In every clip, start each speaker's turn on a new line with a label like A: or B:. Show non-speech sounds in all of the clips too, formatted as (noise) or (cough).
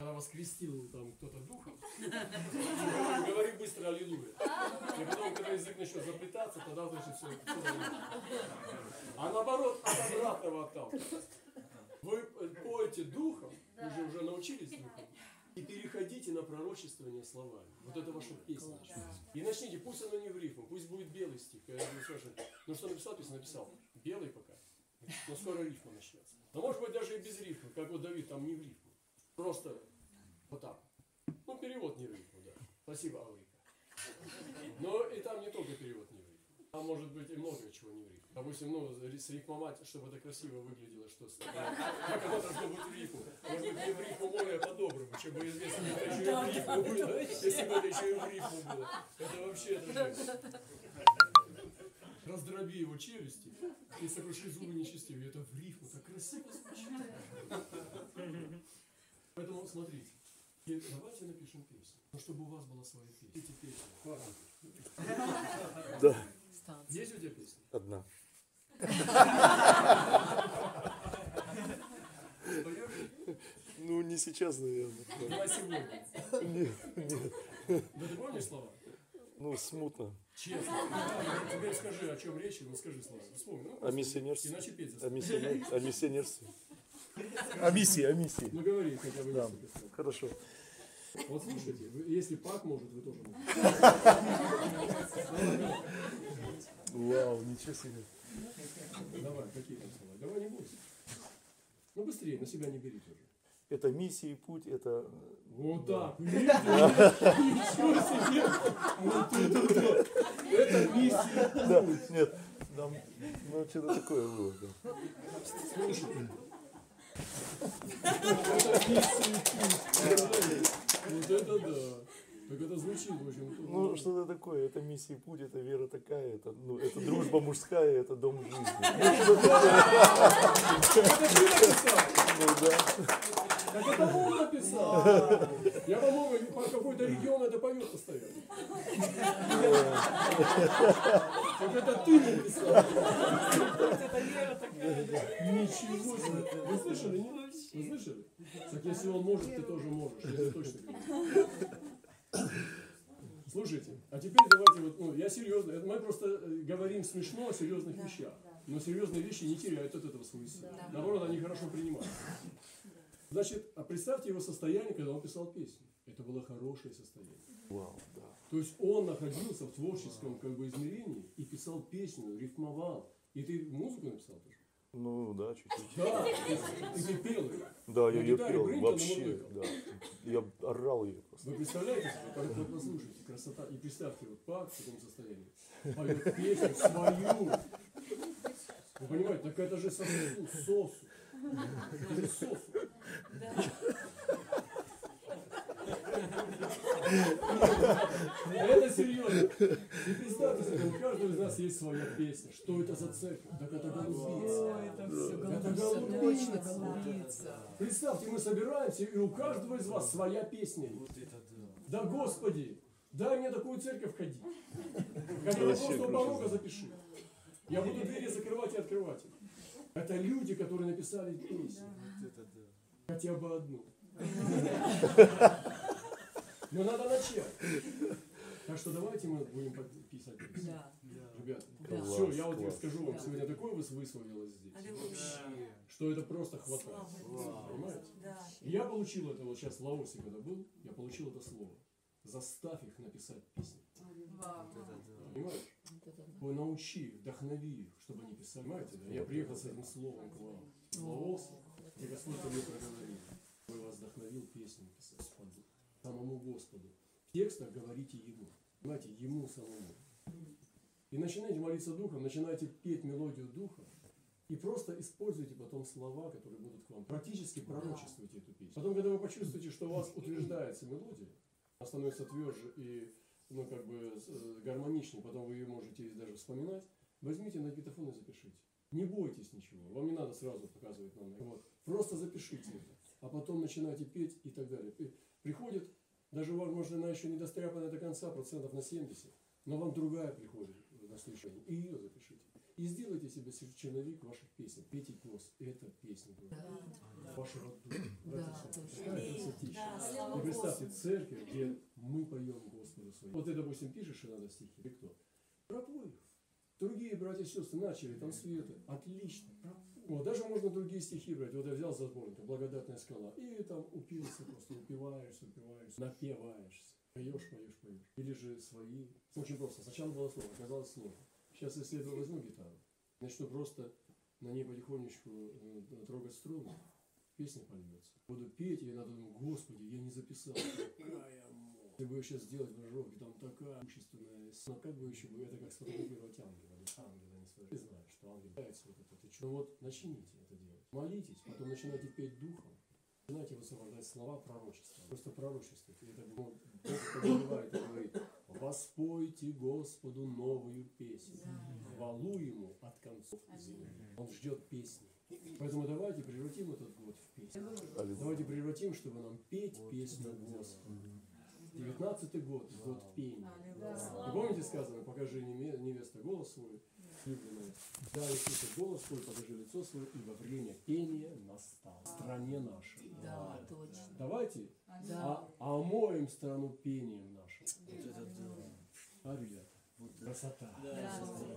A: Когда вас крестил там кто-то духом, говори быстро аллилуйя. И потом, когда язык начнет заплетаться, тогда значит все. А наоборот, от обратного отталкивается. Вы поете духом, вы же уже научились духом, и переходите на пророчествование словами. Вот это ваша песня. И начните, пусть оно не в рифму, пусть будет белый стих. Я ну что написал, песню написал. Белый пока. Но скоро рифма начнется. Но может быть даже и без рифмы, как вот Давид, там не в рифму. Просто вот так. Ну, перевод не в рифму, да. Спасибо, Аврика. Но и там не только перевод не в рифму. Там может быть и много чего не в рифму. Допустим, ну, срифмовать, чтобы это красиво выглядело, что как оно должно быть в рифму. Может быть, не в рифму более по-доброму, чем бы известно, это еще и в рифму было. Если бы это еще и в рифму было. Это вообще это же раздроби его челюсти и сокруши зубы нечестивые. Это в рифму, так красиво звучит. Поэтому смотрите, и давайте напишем песню. Ну, чтобы у вас была своя песня. Эти песни.
B: Да,
A: Есть у тебя песня?
B: одна. Ну, не сейчас, наверное.
A: Давай сегодня.
B: Нет, нет.
A: Да ты помнишь слова?
B: Ну, смутно.
A: Честно. Теперь скажи, о чем речь, ну скажи слова. Вспомни. Ну,
B: О миссионерстве.
A: Иначе петь
B: о миссионерстве. О миссии, о миссии.
A: Ну говори хотя бы
B: Да, хорошо.
A: Вот слушайте, если Пак может, вы тоже можете.
B: Вау, ничего себе.
A: Давай, какие там слова? Давай не бойся. Ну быстрее, на себя не бери тоже.
B: Это миссия и путь, это...
A: Вот так? Ничего себе! Это миссия.
B: Да, нет, там, ну, что-то такое было.
A: Слушай. Это. Вот это да. Так это звучит, в общем.
B: Ну, что-то такое, это миссия путь, это вера такая, это, ну, это дружба мужская, это дом жизни. (laughs)
A: Это ты написал?
B: Ну, да.
A: Так это он написал. Я, по-моему, по какой-то регион это поет постоянно. (laughs) Так это ты написал. Ничего себе. Вы слышали? Вы слышали? Так если он может, ты тоже можешь. Я тебе (laughs) точно говорю. Слушайте, а теперь давайте вот, ну, я серьезно, это мы просто э, говорим смешно о серьезных вещах, но серьезные вещи не теряют от этого свою силу. Наоборот, они хорошо принимают. Значит, а представьте его состояние, когда он писал песню. Это было хорошее состояние.
B: Вау, да.
A: То есть он находился в творческом как бы измерении и писал песню, рифмовал. И ты музыку написал тоже?
B: Ну, да, чуть-чуть.
A: Да, и ты пел ее.
B: Да, я
A: На
B: ее пел, вообще, да. Я орал ее просто.
A: Вы представляете, как вот послушайте, красота. И представьте, вот Пак в таком состоянии поет песню свою. Вы понимаете, так это же сосу, сосу. Это же сосу. Это серьезно. И представьте себе, у каждого из нас есть своя песня. Что это за церковь? Так это голубица.
C: Это все
A: Это
C: голубица.
A: Представьте, мы собираемся, и у каждого из вас своя песня. Да Господи, дай мне такую церковь ходить. Хотя бы просто у порога запиши. Я буду двери закрывать и открывать. Это люди, которые написали песню. Хотя бы одну. (laughs) Но надо начать. Так что давайте мы будем писать песни.
C: Да.
A: Ребята,
C: Да.
A: все, я вот скажу вам,
C: Да.
A: сегодня такое выс- высвоилось здесь, что это просто хватает.
C: Слава
A: Понимаете?
C: Да.
A: И Я получил это, вот сейчас в Лаосе, когда был, я получил это слово. Заставь их написать песни. Понимаешь? Вы научи их, вдохнови их, чтобы они писали. Понимаете, да? Я приехал с этим словом к вам. В Лаос, и Господь мне проговорил. Я вас вдохновил песню писать самому Господу. В текстах говорите Ему. Понимаете, Ему самому. И начинайте молиться Духом, начинайте петь мелодию Духа. И просто используйте потом слова, которые будут к вам. Практически пророчествуйте эту песню. Потом, когда вы почувствуете, что у вас утверждается мелодия, она становится тверже и ну, как бы э, гармоничнее, потом вы ее можете даже вспоминать, возьмите на диктофон и запишите. Не бойтесь ничего, вам не надо сразу показывать нам. Вот. Просто запишите это, а потом начинайте петь и так далее. Возможно, она еще не достряпана до конца, процентов на 70, но вам другая приходит на слышание, и ее запишите. И сделайте себе черновик ваших песен. Пейте пес. Это песня. говорю. Вашего духа.
C: Да,
A: красотища. И представьте, церковь, где мы поем Господу своему. Вот ты, допустим, пишешь иногда стихи, ты кто? Пропой. Другие братья и сестры начали, там света. Отлично. пропой. Вот, даже можно другие стихи брать. Вот я взял за сборник, благодатная скала. И там упился просто, упиваешься, упиваешься, напиваешься. Поешь, поешь, поешь. Или же свои. Очень просто. Сначала было слово, оказалось слово. Сейчас, если я возьму гитару, начну просто на ней потихонечку э, трогать струны, песня польется. Буду петь, и надо думать, господи, я не записал. Какая. Если бы сейчас сделать в там такая качественная Но как бы еще бы, это как сфотографировать ангела. Ангела сфотографировать. Ты знаешь, что ангел является вот это. Ты что? Ну вот, начните это делать. Молитесь, потом начинайте петь духом. Начинайте высвобождать слова пророчества. Просто пророчествуйте. Это ну, Бог повелевает и говорит, воспойте Господу новую песню. Хвалу Ему от концов земли. Он ждет песни. Поэтому давайте превратим этот год в песню. Давайте превратим, чтобы нам петь песню Господу. 19 год, год пения. И помните сказано, покажи невеста голос свой, влюбленная. Да, Иисуса голос свой, покажи лицо свое, ибо время пения настало в стране нашей.
C: Да, точно.
A: Давайте
C: Да.
A: а, омоем страну пением нашим. А, ребята, красота.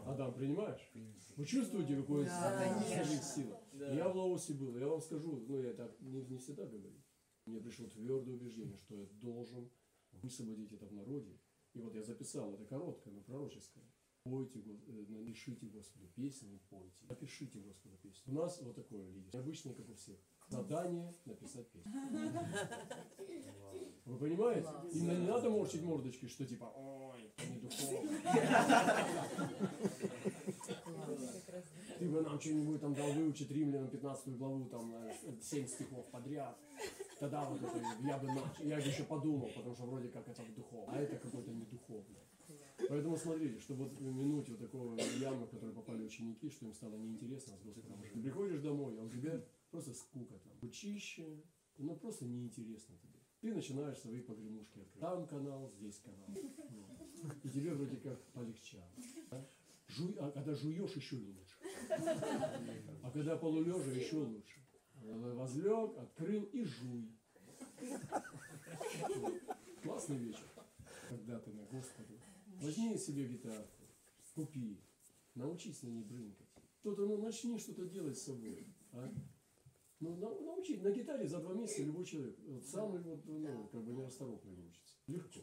A: Адам, принимаешь? Вы чувствуете, какое
C: Да, конечно.
A: сила? Я в Лаосе был, я вам скажу, ну я так не, не всегда говорю. Мне пришло твердое убеждение, что я должен высвободить это в народе. И вот я записал, это короткое, но пророческое. Пойте, э, напишите Господу песни, пойте. Напишите Господу песню. У нас вот такое лидерство. Необычное, как у всех. Задание написать песню. Вы понимаете? И не надо морщить мордочки, что типа, ой, это не духовно. Ты бы нам что-нибудь там дал выучить римлянам 15 главу, там, э, 7 стихов подряд. Тогда вот это я бы начал, я бы еще подумал, потому что вроде как это духовно, а это какое-то не духовное. Поэтому смотрите, чтобы вот минуть вот такого ямы, в который попали ученики, что им стало неинтересно Господом. жить. Ты приходишь домой, а у тебя просто скука там, учище, ну просто неинтересно тебе. Ты начинаешь свои погремушки открывать. Там канал, здесь канал. И тебе вроде как полегчало. да? Жуй, а когда жуешь, еще лучше. А когда полулежа, еще лучше. Возлег, открыл и жуй. Классный вечер. Когда ты на Господу. Возьми себе гитарку, купи, научись на ней брынкать. Кто-то, ну, начни что-то делать с собой. А? Ну, на, научи. На гитаре за два месяца любой человек, вот самый вот, ну, как бы нерасторопный выучится. Легко.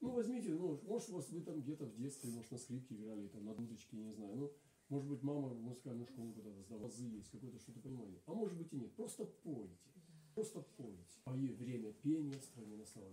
A: Ну, возьмите, ну, может, у вас вы там где-то в детстве, может, на скрипке играли, там, на дудочке, не знаю. Ну, может быть, мама в музыкальную школу куда-то сдала, азы есть, какое-то что-то понимание. А может быть и нет. Просто пойте. Просто пойте. Пое время пения стране настало.